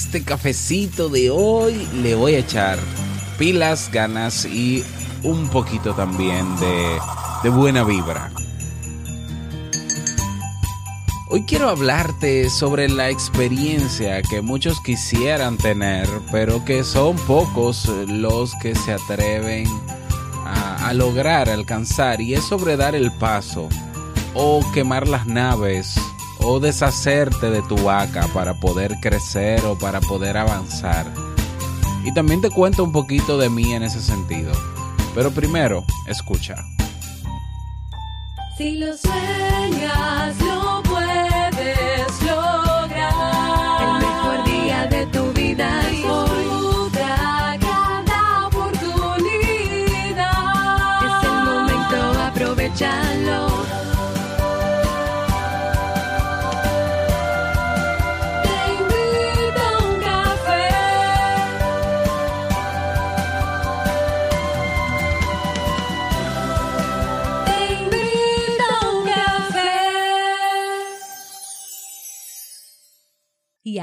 este cafecito de hoy le voy a echar pilas, ganas y un poquito también de, buena vibra. Hoy quiero hablarte sobre la experiencia que muchos quisieran tener, pero que son pocos los que se atreven a, lograr alcanzar, y es sobre dar el paso, o quemar las naves, o deshacerte de tu vaca para poder crecer o para poder avanzar. Y también te cuento un poquito de mí en ese sentido. Pero primero, escucha. Si lo sueñas, Y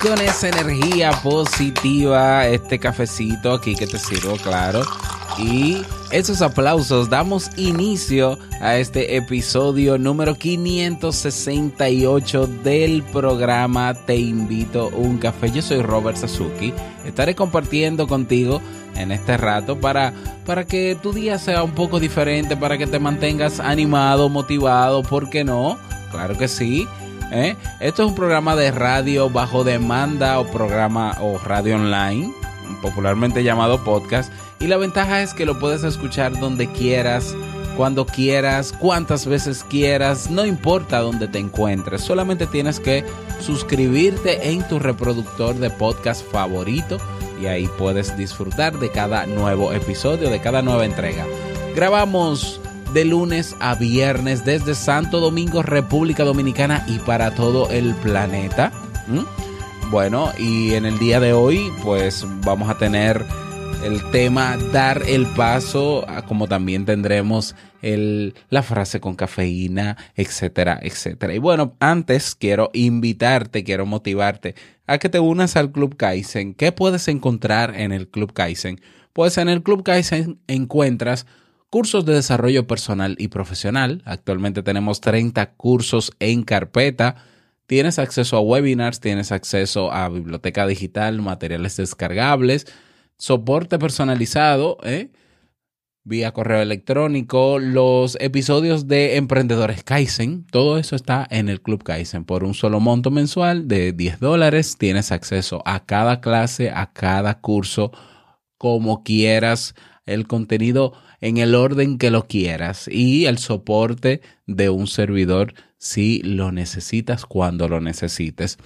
Con esa energía positiva, este cafecito aquí que te sirvo, claro. Y esos aplausos damos inicio a este episodio número 568 del programa Te invito un café. Yo soy Robert Sasuki. Estaré compartiendo contigo en este rato para, para que tu día sea un poco diferente, para que te mantengas animado, motivado, ¿por qué no? Claro que sí. ¿Eh? Esto es un programa de radio bajo demanda o programa o radio online, popularmente llamado podcast. Y la ventaja es que lo puedes escuchar donde quieras, cuando quieras, cuantas veces quieras, no importa dónde te encuentres, solamente tienes que suscribirte en tu reproductor de podcast favorito y ahí puedes disfrutar de cada nuevo episodio, de cada nueva entrega. Grabamos de lunes a viernes desde Santo Domingo, República Dominicana y para todo el planeta. Bueno, y en el día de hoy pues vamos a tener el tema dar el paso, como también tendremos el, la frase con cafeína, etcétera, etcétera. Y bueno, antes quiero invitarte, quiero motivarte a que te unas al Club Kaizen. ¿Qué puedes encontrar en el Club Kaizen? Pues en el Club Kaizen encuentras cursos de desarrollo personal y profesional. Actualmente tenemos 30 cursos en carpeta. Tienes acceso a webinars, tienes acceso a biblioteca digital, materiales descargables, soporte personalizado, ¿eh? vía correo electrónico, los episodios de Emprendedores Kaizen, todo eso está en el Club Kaizen. Por un solo monto mensual de 10 dólares tienes acceso a cada clase, a cada curso, como quieras, el contenido en el orden que lo quieras y el soporte de un servidor si lo necesitas cuando lo necesites.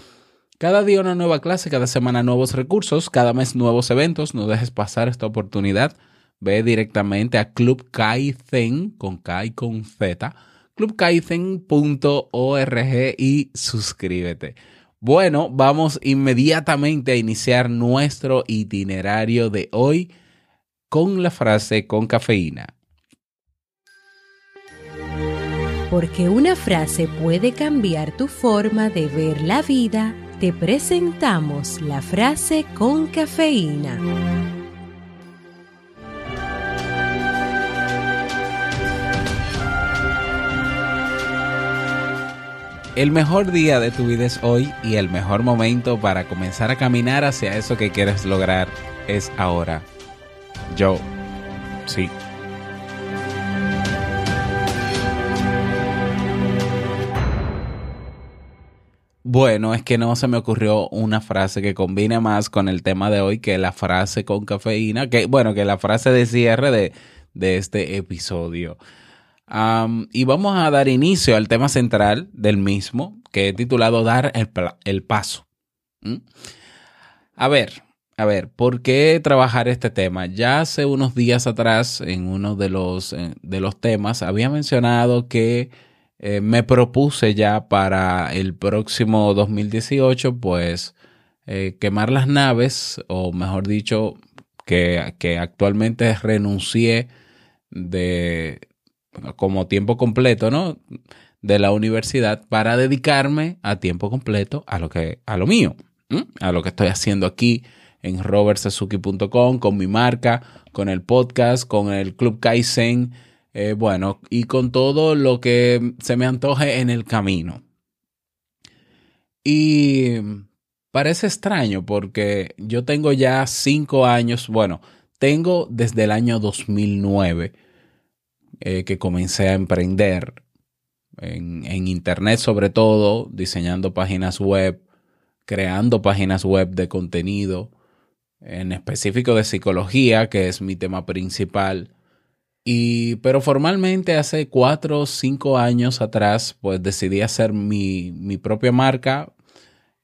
Cada día una nueva clase, cada semana nuevos recursos, cada mes nuevos eventos. No dejes pasar esta oportunidad. Ve directamente a Club Kaizen con K con Z, clubkaizen.org y suscríbete. Bueno, vamos inmediatamente a iniciar nuestro itinerario de hoy con la frase con cafeína. Porque una frase puede cambiar tu forma de ver la vida, te presentamos la frase con cafeína. El mejor día de tu vida es hoy y el mejor momento para comenzar a caminar hacia eso que quieres lograr es ahora. Yo, sí. Bueno, es que no se me ocurrió una frase que combine más con el tema de hoy que la frase con cafeína, que bueno, que la frase de cierre de, de este episodio. y vamos a dar inicio al tema central del mismo, que he titulado Dar el, paso. A ver, a ver, ¿por qué trabajar este tema? Ya hace unos días atrás, en uno de los, de los temas, había mencionado que eh, me propuse ya para el próximo 2018, pues, eh, quemar las naves, o mejor dicho, que, que actualmente renuncié de como tiempo completo, ¿no? De la universidad para dedicarme a tiempo completo a lo que, a lo mío, a lo que estoy haciendo aquí en robertsazuki.com, con mi marca, con el podcast, con el Club Kaizen, eh, bueno, y con todo lo que se me antoje en el camino. Y parece extraño porque yo tengo ya cinco años, bueno, tengo desde el año 2009 eh, que comencé a emprender en, en Internet sobre todo, diseñando páginas web, creando páginas web de contenido, en específico de psicología, que es mi tema principal. Y, pero formalmente hace cuatro o cinco años atrás, pues decidí hacer mi, mi propia marca,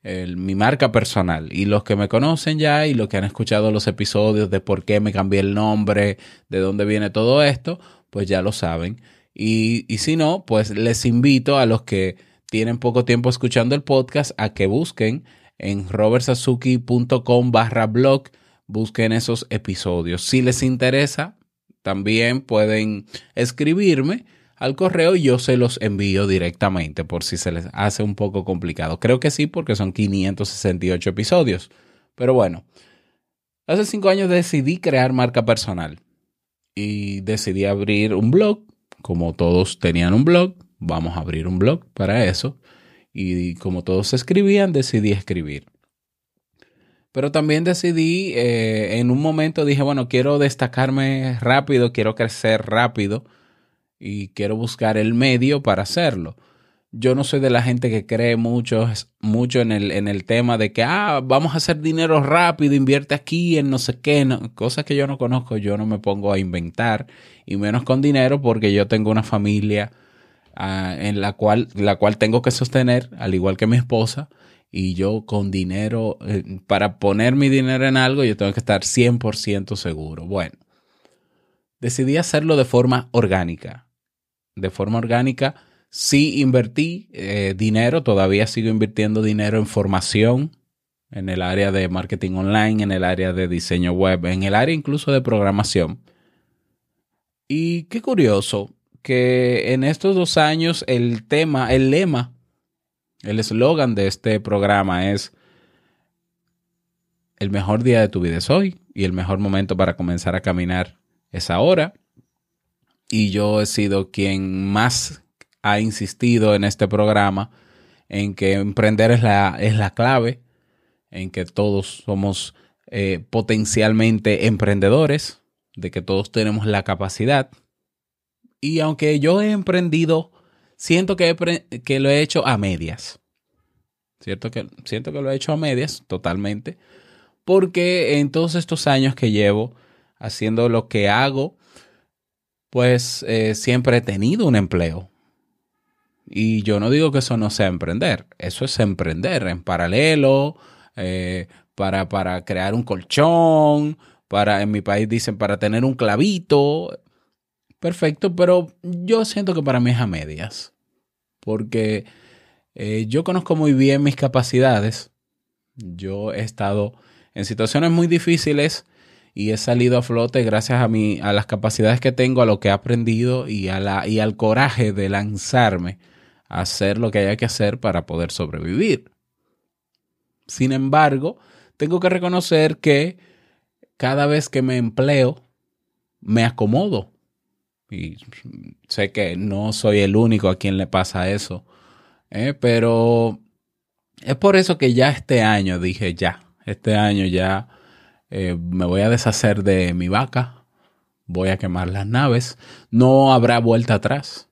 mi marca personal. Y los que me conocen ya y los que han escuchado los episodios de por qué me cambié el nombre, de dónde viene todo esto, pues ya lo saben. Y, y si no, pues les invito a los que tienen poco tiempo escuchando el podcast a que busquen en robertsazuki.com barra blog, busquen esos episodios. Si les interesa, también pueden escribirme al correo y yo se los envío directamente por si se les hace un poco complicado. Creo que sí, porque son 568 episodios. Pero bueno, hace cinco años decidí crear marca personal y decidí abrir un blog. Como todos tenían un blog, vamos a abrir un blog para eso y como todos escribían, decidí escribir. Pero también decidí, eh, en un momento dije, bueno, quiero destacarme rápido, quiero crecer rápido y quiero buscar el medio para hacerlo. Yo no soy de la gente que cree mucho, mucho en, el, en el tema de que, ah, vamos a hacer dinero rápido, invierte aquí en no sé qué, cosas que yo no conozco, yo no me pongo a inventar, y menos con dinero porque yo tengo una familia en la cual, la cual tengo que sostener, al igual que mi esposa, y yo con dinero, eh, para poner mi dinero en algo, yo tengo que estar 100% seguro. Bueno, decidí hacerlo de forma orgánica. De forma orgánica, sí invertí eh, dinero, todavía sigo invirtiendo dinero en formación, en el área de marketing online, en el área de diseño web, en el área incluso de programación. Y qué curioso, que en estos dos años el tema, el lema, el eslogan de este programa es el mejor día de tu vida es hoy y el mejor momento para comenzar a caminar es ahora. Y yo he sido quien más ha insistido en este programa en que emprender es la, es la clave, en que todos somos eh, potencialmente emprendedores, de que todos tenemos la capacidad y aunque yo he emprendido, siento que, que lo he hecho a medias. ¿Cierto? Que, siento que lo he hecho a medias, totalmente. Porque en todos estos años que llevo haciendo lo que hago, pues eh, siempre he tenido un empleo. Y yo no digo que eso no sea emprender, eso es emprender en paralelo, eh, para, para crear un colchón, para, en mi país dicen, para tener un clavito, perfecto, pero yo siento que para mí es a medias, porque eh, yo conozco muy bien mis capacidades, yo he estado en situaciones muy difíciles y he salido a flote gracias a, mi, a las capacidades que tengo, a lo que he aprendido y, a la, y al coraje de lanzarme a hacer lo que haya que hacer para poder sobrevivir. Sin embargo, tengo que reconocer que cada vez que me empleo, me acomodo y sé que no soy el único a quien le pasa eso. ¿eh? Pero es por eso que ya este año dije, ya, este año ya eh, me voy a deshacer de mi vaca, voy a quemar las naves, no habrá vuelta atrás.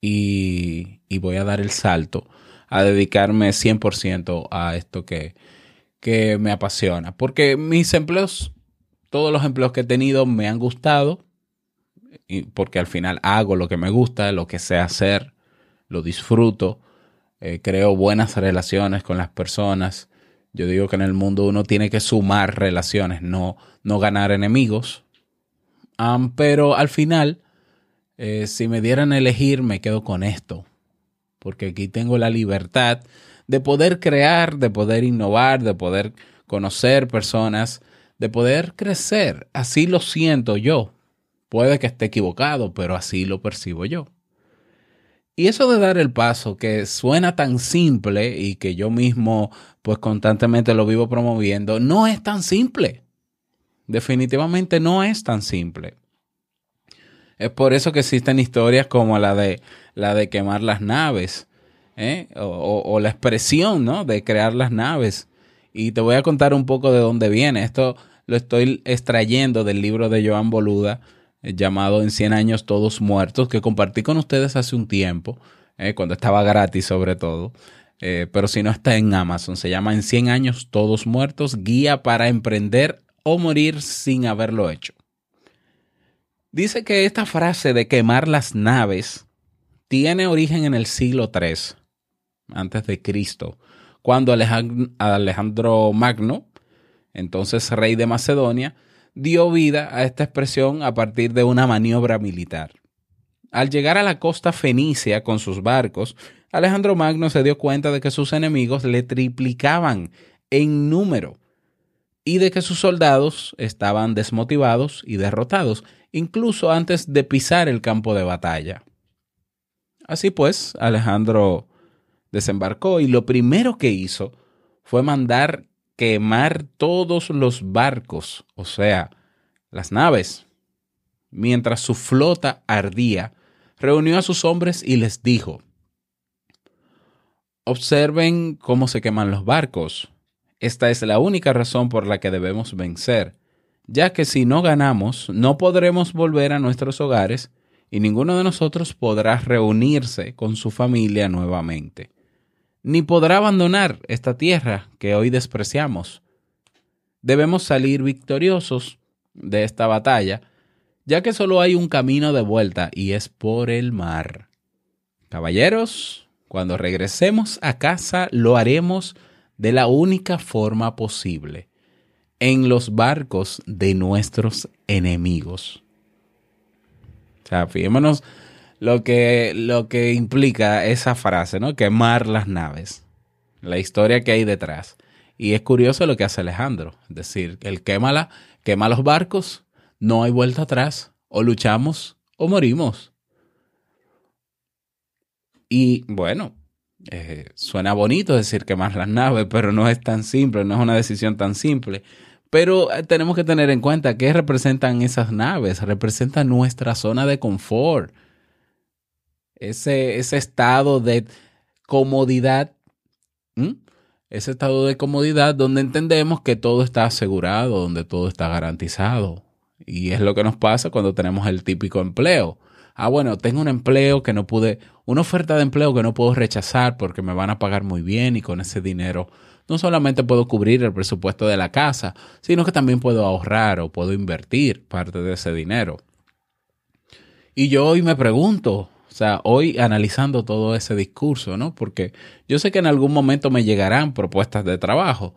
Y, y voy a dar el salto a dedicarme 100% a esto que, que me apasiona. Porque mis empleos, todos los empleos que he tenido me han gustado porque al final hago lo que me gusta, lo que sé hacer, lo disfruto, eh, creo buenas relaciones con las personas Yo digo que en el mundo uno tiene que sumar relaciones, no, no ganar enemigos. pero al final, eh, si me dieran a elegir, me quedo con esto. Porque aquí tengo la libertad de poder crear, de poder innovar, de poder conocer personas, de poder crecer. Así lo siento yo. Puede que esté equivocado, pero así lo percibo yo. Y eso de dar el paso, que suena tan simple y que yo mismo pues constantemente lo vivo promoviendo, no es tan simple. Definitivamente no es tan simple. Es por eso que existen historias como la de, la de quemar las naves, ¿eh? o, la expresión ¿no? de crear las naves. Y te voy a contar un poco de dónde viene. Esto lo estoy extrayendo del libro de Joan Boluda, llamado En 100 años todos muertos, que compartí con ustedes hace un tiempo, ¿eh? cuando estaba gratis sobre todo. pero si no está en Amazon, se llama En 100 años todos muertos, guía para emprender o morir sin haberlo hecho. Dice que esta frase de quemar las naves tiene origen en el siglo III antes de Cristo, cuando Alejandro Magno, entonces rey de Macedonia, dio vida a esta expresión a partir de una maniobra militar. Al llegar a la costa fenicia con sus barcos, Alejandro Magno se dio cuenta de que sus enemigos le triplicaban en número y de que sus soldados estaban desmotivados y derrotados, incluso antes de pisar el campo de batalla. Así pues, Alejandro desembarcó y lo primero que hizo fue mandar quemar todos los barcos, o sea, las naves. Mientras su flota ardía, reunió a sus hombres y les dijo, Observen cómo se queman los barcos. Esta es la única razón por la que debemos vencer, ya que si no ganamos, no podremos volver a nuestros hogares y ninguno de nosotros podrá reunirse con su familia nuevamente, ni podrá abandonar esta tierra que hoy despreciamos. Debemos salir victoriosos de esta batalla, ya que solo hay un camino de vuelta y es por el mar. Caballeros, cuando regresemos a casa lo haremos de la única forma posible, en los barcos de nuestros enemigos. O sea, fijémonos lo que, lo que implica esa frase, ¿no? Quemar las naves, la historia que hay detrás. Y es curioso lo que hace Alejandro, es decir, él quema, quema los barcos, no hay vuelta atrás, o luchamos o morimos. Y bueno, eh, suena bonito decir quemar las naves, pero no es tan simple, no es una decisión tan simple. Pero eh, tenemos que tener en cuenta que representan esas naves, representan nuestra zona de confort, ese, ese estado de comodidad, ese estado de comodidad donde entendemos que todo está asegurado, donde todo está garantizado. Y es lo que nos pasa cuando tenemos el típico empleo ah, bueno, tengo un empleo que no pude, una oferta de empleo que no puedo rechazar porque me van a pagar muy bien y con ese dinero no solamente puedo cubrir el presupuesto de la casa, sino que también puedo ahorrar o puedo invertir parte de ese dinero. Y yo hoy me pregunto, o sea, hoy analizando todo ese discurso, ¿no? Porque yo sé que en algún momento me llegarán propuestas de trabajo.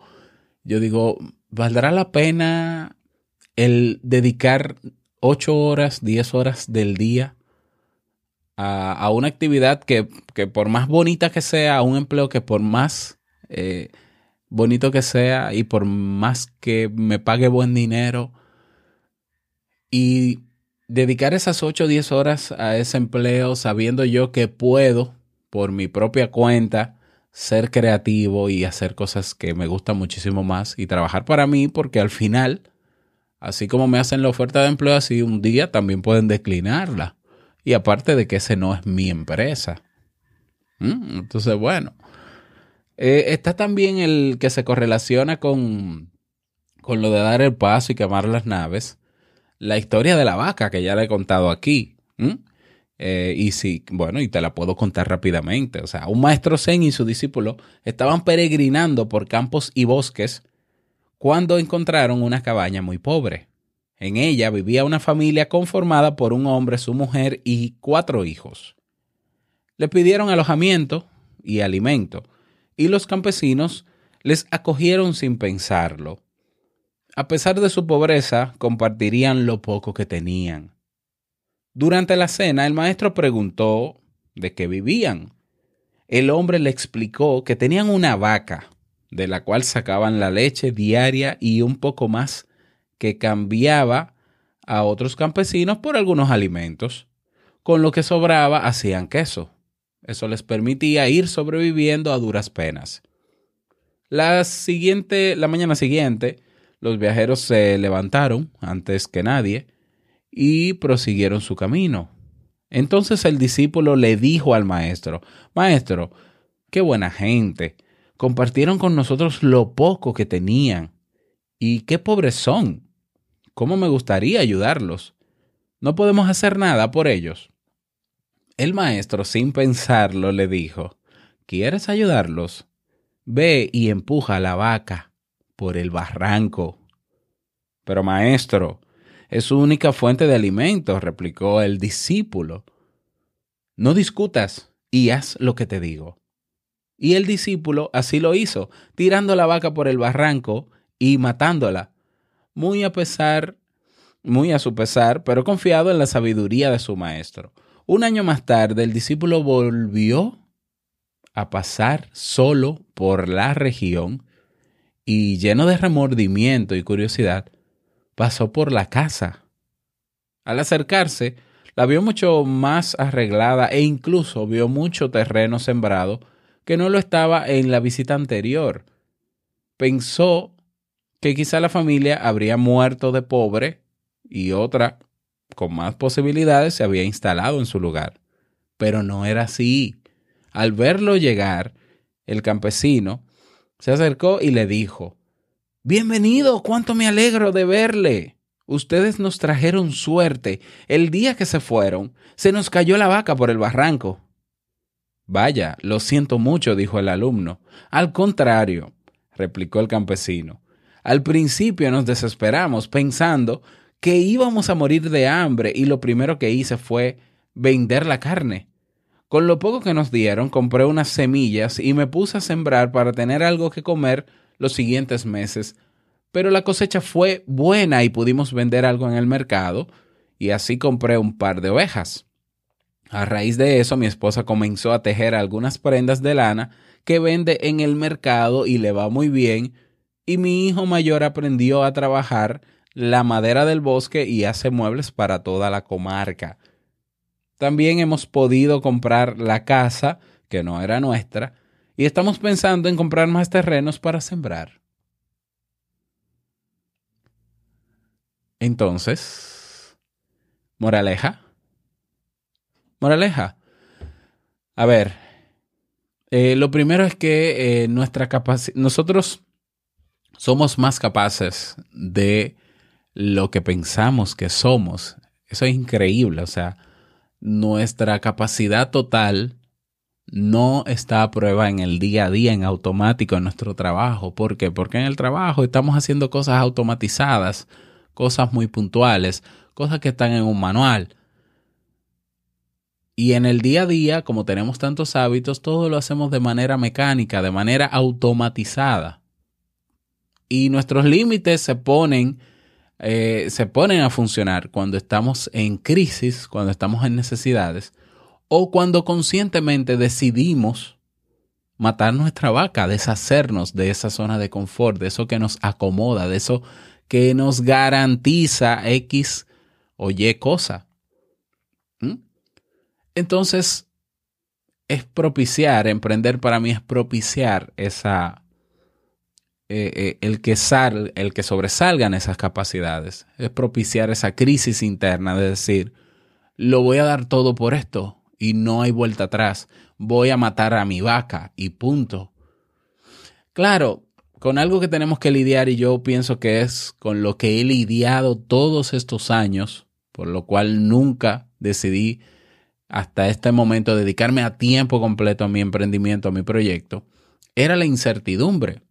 Yo digo, ¿valdrá la pena el dedicar ocho horas, diez horas del día a, una actividad que, por más bonita que sea, a un empleo que por más eh, bonito que sea y por más que me pague buen dinero y dedicar esas 8 o 10 horas a ese empleo sabiendo yo que puedo por mi propia cuenta ser creativo y hacer cosas que me gustan muchísimo más y trabajar para mí porque al final, así como me hacen la oferta de empleo, así un día también pueden declinarla. Y aparte de que ese no es mi empresa. ¿Mm? Entonces, bueno. Eh, está también el que se correlaciona con, con lo de dar el paso y quemar las naves. La historia de la vaca, que ya le he contado aquí. Eh, y sí, bueno, y te la puedo contar rápidamente. O sea, un maestro Zen y su discípulo estaban peregrinando por campos y bosques cuando encontraron una cabaña muy pobre. En ella vivía una familia conformada por un hombre, su mujer y cuatro hijos. Le pidieron alojamiento y alimento, y los campesinos les acogieron sin pensarlo. A pesar de su pobreza, compartirían lo poco que tenían. Durante la cena, el maestro preguntó de qué vivían. El hombre le explicó que tenían una vaca, de la cual sacaban la leche diaria y un poco más, que cambiaba a otros campesinos por algunos alimentos. Con lo que sobraba hacían queso. Eso les permitía ir sobreviviendo a duras penas. La, siguiente, la mañana siguiente, los viajeros se levantaron antes que nadie y prosiguieron su camino. Entonces el discípulo le dijo al maestro, Maestro, qué buena gente, compartieron con nosotros lo poco que tenían. Y qué pobres son. ¿Cómo me gustaría ayudarlos? No podemos hacer nada por ellos. El maestro, sin pensarlo, le dijo, ¿Quieres ayudarlos? Ve y empuja la vaca por el barranco. Pero maestro, es su única fuente de alimentos, replicó el discípulo. No discutas y haz lo que te digo. Y el discípulo así lo hizo, tirando la vaca por el barranco y matándola, muy a pesar, muy a su pesar, pero confiado en la sabiduría de su maestro. Un año más tarde, el discípulo volvió a pasar solo por la región y lleno de remordimiento y curiosidad, pasó por la casa. Al acercarse, la vio mucho más arreglada e incluso vio mucho terreno sembrado que no lo estaba en la visita anterior. Pensó que quizá la familia habría muerto de pobre y otra, con más posibilidades, se había instalado en su lugar. Pero no era así. Al verlo llegar, el campesino se acercó y le dijo, Bienvenido, cuánto me alegro de verle. Ustedes nos trajeron suerte. El día que se fueron, se nos cayó la vaca por el barranco. Vaya, lo siento mucho, dijo el alumno. Al contrario, replicó el campesino. Al principio nos desesperamos pensando que íbamos a morir de hambre y lo primero que hice fue vender la carne. Con lo poco que nos dieron, compré unas semillas y me puse a sembrar para tener algo que comer los siguientes meses. Pero la cosecha fue buena y pudimos vender algo en el mercado, y así compré un par de ovejas. A raíz de eso, mi esposa comenzó a tejer algunas prendas de lana que vende en el mercado y le va muy bien, y mi hijo mayor aprendió a trabajar la madera del bosque y hace muebles para toda la comarca. También hemos podido comprar la casa, que no era nuestra, y estamos pensando en comprar más terrenos para sembrar. Entonces, moraleja. Moraleja. A ver, eh, lo primero es que eh, nuestra nosotros somos más capaces de lo que pensamos que somos. Eso es increíble. O sea, nuestra capacidad total no está a prueba en el día a día, en automático, en nuestro trabajo. ¿Por qué? Porque en el trabajo estamos haciendo cosas automatizadas, cosas muy puntuales, cosas que están en un manual. Y en el día a día, como tenemos tantos hábitos, todo lo hacemos de manera mecánica, de manera automatizada. Y nuestros límites se ponen eh, se ponen a funcionar cuando estamos en crisis, cuando estamos en necesidades, o cuando conscientemente decidimos matar nuestra vaca, deshacernos de esa zona de confort, de eso que nos acomoda, de eso que nos garantiza X o Y cosa. ¿Mm? Entonces, es propiciar, emprender para mí es propiciar esa, eh, eh, el, que sal, el que sobresalgan esas capacidades, es propiciar esa crisis interna de decir, lo voy a dar todo por esto y no hay vuelta atrás, voy a matar a mi vaca y punto. Claro, con algo que tenemos que lidiar y yo pienso que es con lo que he lidiado todos estos años, por lo cual nunca decidí hasta este momento dedicarme a tiempo completo a mi emprendimiento, a mi proyecto, era la incertidumbre.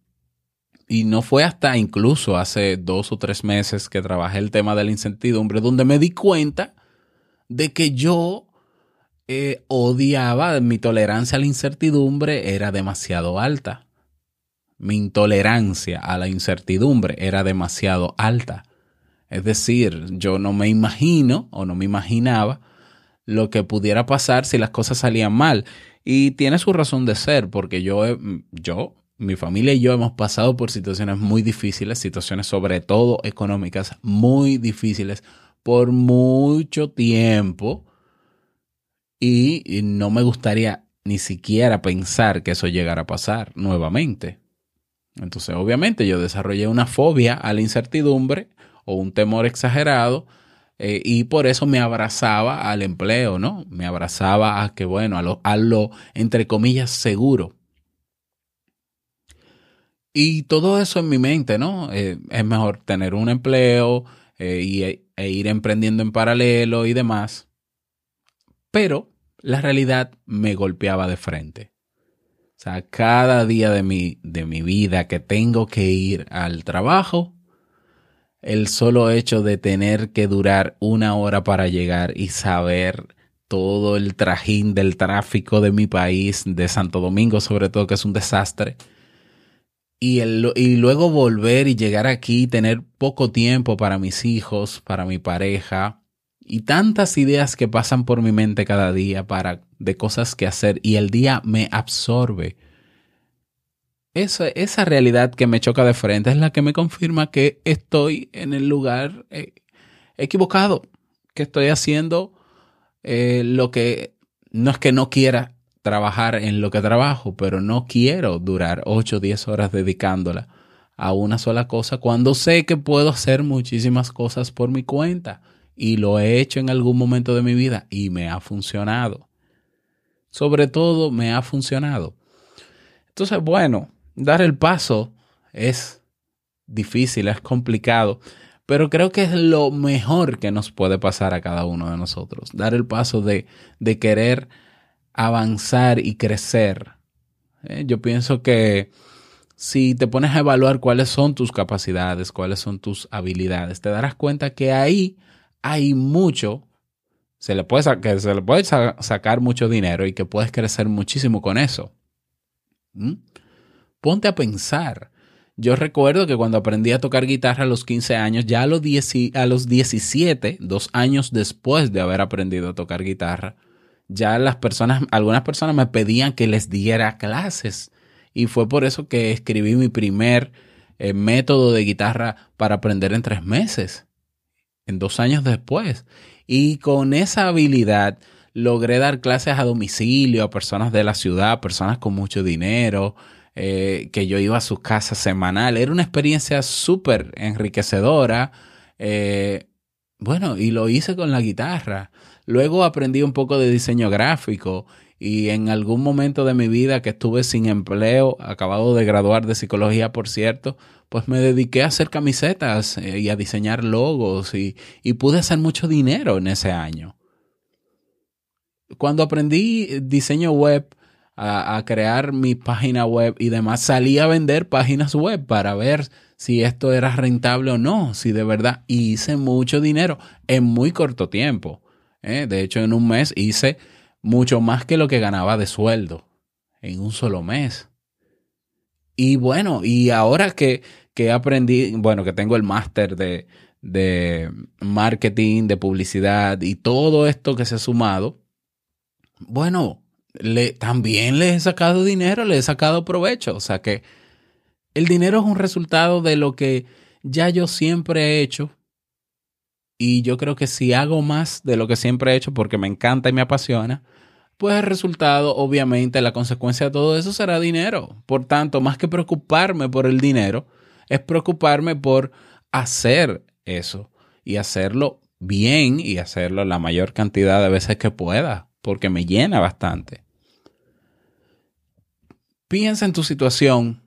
Y no fue hasta incluso hace dos o tres meses que trabajé el tema de la incertidumbre, donde me di cuenta de que yo eh, odiaba, mi tolerancia a la incertidumbre era demasiado alta. mi intolerancia a la incertidumbre era demasiado alta. Es decir, yo no me imagino o no me imaginaba lo que pudiera pasar si las cosas salían mal. Y tiene su razón de ser, porque yo, yo, mi familia y yo hemos pasado por situaciones muy difíciles, situaciones sobre todo económicas muy difíciles por mucho tiempo. Y no me gustaría ni siquiera pensar que eso llegara a pasar nuevamente. Entonces, obviamente, yo desarrollé una fobia a la incertidumbre o un temor exagerado eh, y por eso me abrazaba al empleo, ¿no? Me abrazaba a que, bueno, a a lo entre comillas, seguro. Y todo eso en mi mente, ¿no? Eh, es mejor tener un empleo eh, y, e ir emprendiendo en paralelo y demás. Pero la realidad me golpeaba de frente. O sea, cada día de mi, de mi vida que tengo que ir al trabajo, el solo hecho de tener que durar una hora para llegar y saber todo el trajín del tráfico de mi país, de Santo Domingo sobre todo, que es un desastre, y, el, y luego volver y llegar aquí, tener poco tiempo para mis hijos, para mi pareja, y tantas ideas que pasan por mi mente cada día para de cosas que hacer y el día me absorbe. Esa, realidad que me choca de frente es la que me confirma que estoy en el lugar eh, equivocado, que estoy haciendo eh, lo que no es que no quiera trabajar en lo que trabajo, pero no quiero durar 8 o 10 horas dedicándola a una sola cosa cuando sé que puedo hacer muchísimas cosas por mi cuenta y lo he hecho en algún momento de mi vida y me ha funcionado. Sobre todo me ha funcionado. Entonces, bueno, dar el paso es difícil, es complicado, pero creo que es lo mejor que nos puede pasar a cada uno de nosotros. Dar el paso de, de querer avanzar y crecer. Eh, yo pienso que si te pones a evaluar cuáles son tus capacidades, cuáles son tus habilidades, te darás cuenta que ahí hay mucho, se le puede, que se le puede sacar mucho dinero y que puedes crecer muchísimo con eso. ¿Mm? Ponte a pensar. Yo recuerdo que cuando aprendí a tocar guitarra a los 15 años, ya a los, a los 17, dos años después de haber aprendido a tocar guitarra, ya las personas, algunas personas me pedían que les diera clases. Y fue por eso que escribí mi primer eh, método de guitarra para aprender en tres meses, en dos años después. Y con esa habilidad logré dar clases a domicilio a personas de la ciudad, personas con mucho dinero, eh, que yo iba a su casa semanal. Era una experiencia súper enriquecedora. Eh, bueno, y lo hice con la guitarra. Luego aprendí un poco de diseño gráfico y en algún momento de mi vida que estuve sin empleo, acabado de graduar de psicología, por cierto, pues me dediqué a hacer camisetas eh, y a diseñar logos y, y pude hacer mucho dinero en ese año. Cuando aprendí diseño web, a, crear mi página web y demás, salí a vender páginas web para ver si esto era rentable o no, si de verdad hice mucho dinero en muy corto tiempo. ¿Eh? De hecho, en un mes hice mucho más que lo que ganaba de sueldo en un solo mes. Y bueno, y ahora que, que aprendí, bueno, que tengo el máster de, de marketing, de publicidad y todo esto que se ha sumado, bueno, le, también le he sacado dinero, le he sacado provecho. O sea que el dinero es un resultado de lo que ya yo siempre he hecho. Y yo creo que si hago más de lo que siempre he hecho porque me encanta y me apasiona, pues el resultado, obviamente, la consecuencia de todo eso será dinero. Por tanto, más que preocuparme por el dinero, es preocuparme por hacer eso y hacerlo bien y hacerlo la mayor cantidad de veces que pueda, porque me llena bastante piensa en tu situación,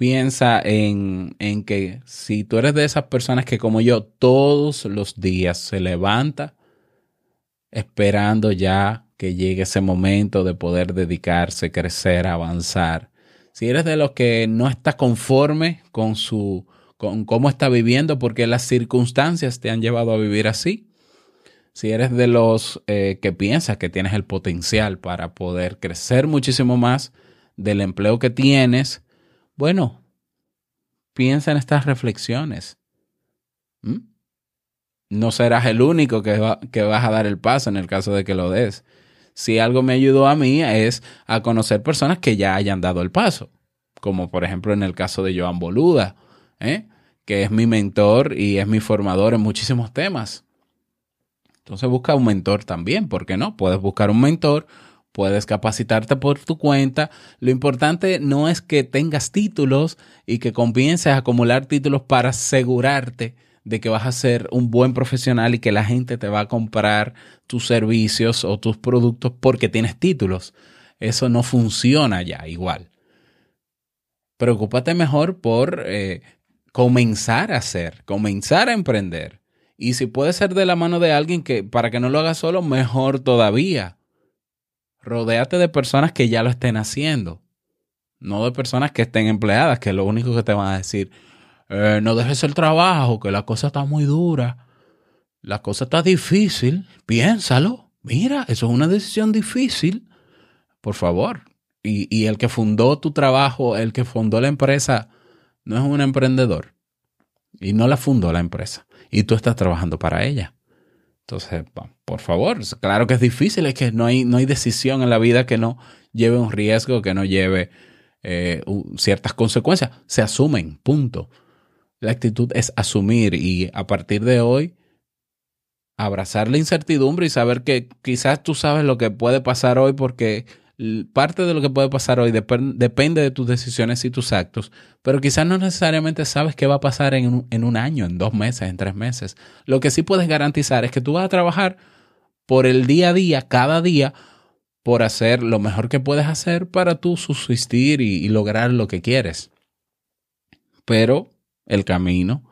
piensa en, en, que si tú eres de esas personas que como yo todos los días se levanta esperando ya que llegue ese momento de poder dedicarse, crecer, avanzar. Si eres de los que no está conforme con su con cómo está viviendo porque las circunstancias te han llevado a vivir así. Si eres de los eh, que piensas que tienes el potencial para poder crecer muchísimo más, del empleo que tienes, Bueno, piensa en estas reflexiones. ¿Mm? No serás el único que, que vas a dar el paso en el caso de que lo des. Si algo me ayudó a mí es a conocer personas que ya hayan dado el paso, como por ejemplo en el caso de Joan Boluda, ¿eh? que es mi mentor y es mi formador en muchísimos temas. Entonces busca un mentor también, ¿por qué no? Puedes buscar un mentor, puedes capacitarte por tu cuenta. Lo importante no es que tengas títulos y que comiences a acumular títulos para asegurarte de que vas a ser un buen profesional y que la gente te va a comprar tus servicios o tus productos porque tienes títulos. Eso no funciona ya igual. Preocúpate mejor por eh, comenzar a hacer, comenzar a emprender. Y si puede ser de la mano de alguien que para que no lo haga solo, mejor todavía. Rodéate de personas que ya lo estén haciendo, no de personas que estén empleadas, que lo único que te van a decir, eh, no dejes el trabajo, que la cosa está muy dura, la cosa está difícil, piénsalo, mira, eso es una decisión difícil, por favor. Y el que fundó tu trabajo, el que fundó la empresa, no es un emprendedor y no la fundó la empresa y tú estás trabajando para ella. Entonces, por favor, claro que es difícil, es que no hay, no hay decisión en la vida que no lleve un riesgo, que no lleve eh, ciertas consecuencias. Se asumen, punto. La actitud es asumir y a partir de hoy abrazar la incertidumbre y saber que quizás tú sabes lo que puede pasar hoy porque parte de lo que puede pasar hoy depende de tus decisiones y tus actos, pero quizás no necesariamente sabes qué va a pasar en un, año, en dos meses, en tres meses. Lo que sí puedes garantizar es que tú vas a trabajar por el día a día, cada día, por hacer lo mejor que puedes hacer para tú subsistir y lograr lo que quieres. Pero el camino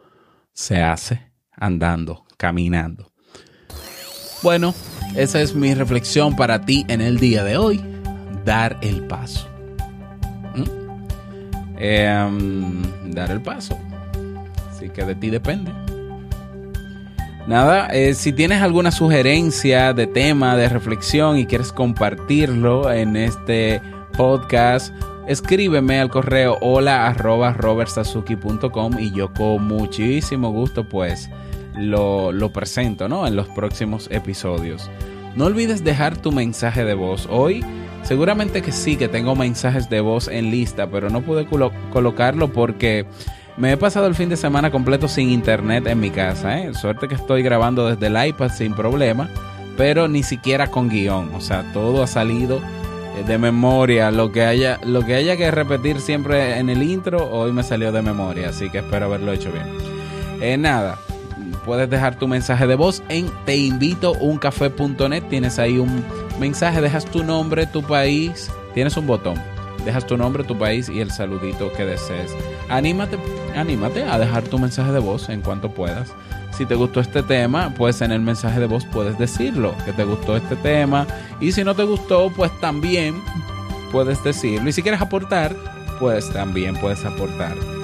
se hace andando, caminando. Bueno, esa es mi reflexión para ti en el día de hoy dar el paso. ¿Mm? Em, dar el paso. Así que de ti depende. Nada, eh, si tienes alguna sugerencia de tema, de reflexión y quieres compartirlo en este podcast, escríbeme al correo hola y yo con muchísimo gusto pues lo, lo presento ¿no? en los próximos episodios. No olvides dejar tu mensaje de voz. Hoy Seguramente que sí, que tengo mensajes de voz en lista, pero no pude colocarlo porque me he pasado el fin de semana completo sin internet en mi casa. ¿eh? Suerte que estoy grabando desde el iPad sin problema, pero ni siquiera con guion. O sea, todo ha salido eh, de memoria. Lo que haya, lo que, haya que repetir siempre en el intro, hoy me salió de memoria, así que espero haberlo hecho bien. Eh, nada, puedes dejar tu mensaje de voz en teinvitouncafé.net. Tienes ahí un mensaje, dejas tu nombre, tu país, tienes un botón. Dejas tu nombre, tu país y el saludito que desees. Anímate, anímate a dejar tu mensaje de voz en cuanto puedas. Si te gustó este tema, pues en el mensaje de voz puedes decirlo, que te gustó este tema. Y si no te gustó, pues también puedes decirlo. Y si quieres aportar, pues también puedes aportar.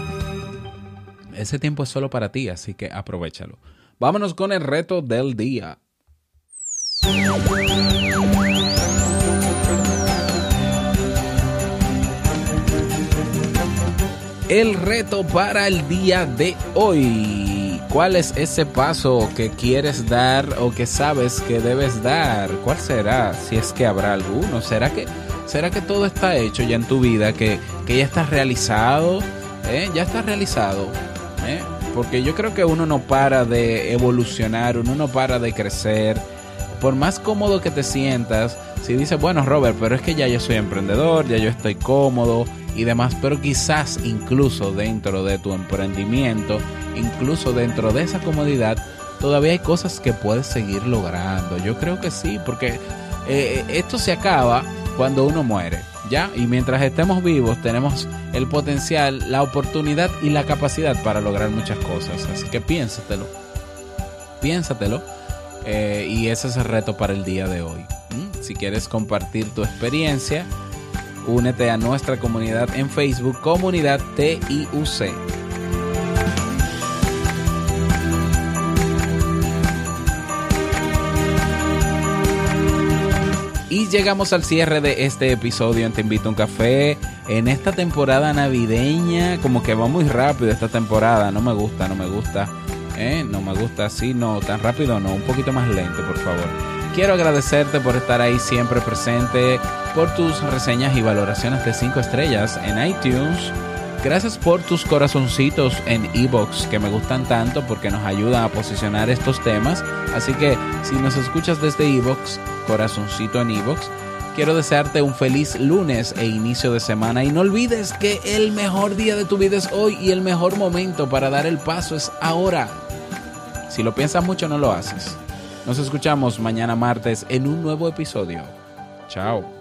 Ese tiempo es solo para ti, así que aprovechalo. Vámonos con el reto del día. el reto para el día de hoy. ¿Cuál es ese paso que quieres dar o que sabes que debes dar? ¿Cuál será? Si es que habrá alguno. ¿Será que, será que todo está hecho ya en tu vida? ¿Que, que ya está realizado? ¿Eh? Ya está realizado. ¿Eh? Porque yo creo que uno no para de evolucionar, uno no para de crecer. Por más cómodo que te sientas, si dices, bueno, Robert, pero es que ya yo soy emprendedor, ya yo estoy cómodo, y demás, pero quizás incluso dentro de tu emprendimiento, incluso dentro de esa comodidad, todavía hay cosas que puedes seguir logrando. Yo creo que sí, porque eh, esto se acaba cuando uno muere, ¿ya? Y mientras estemos vivos tenemos el potencial, la oportunidad y la capacidad para lograr muchas cosas. Así que piénsatelo, piénsatelo. Eh, y ese es el reto para el día de hoy. Si quieres compartir tu experiencia, únete a nuestra comunidad en Facebook, Comunidad TIUC. Llegamos al cierre de este episodio en Te Invito a un Café. En esta temporada navideña, como que va muy rápido esta temporada. No me gusta, no me gusta. ¿eh? No me gusta así, no, tan rápido no. Un poquito más lento, por favor. Quiero agradecerte por estar ahí siempre presente, por tus reseñas y valoraciones de 5 estrellas en iTunes. Gracias por tus corazoncitos en Evox que me gustan tanto porque nos ayudan a posicionar estos temas. Así que si nos escuchas desde Evox, corazoncito en Evox, quiero desearte un feliz lunes e inicio de semana y no olvides que el mejor día de tu vida es hoy y el mejor momento para dar el paso es ahora. Si lo piensas mucho no lo haces. Nos escuchamos mañana martes en un nuevo episodio. Chao.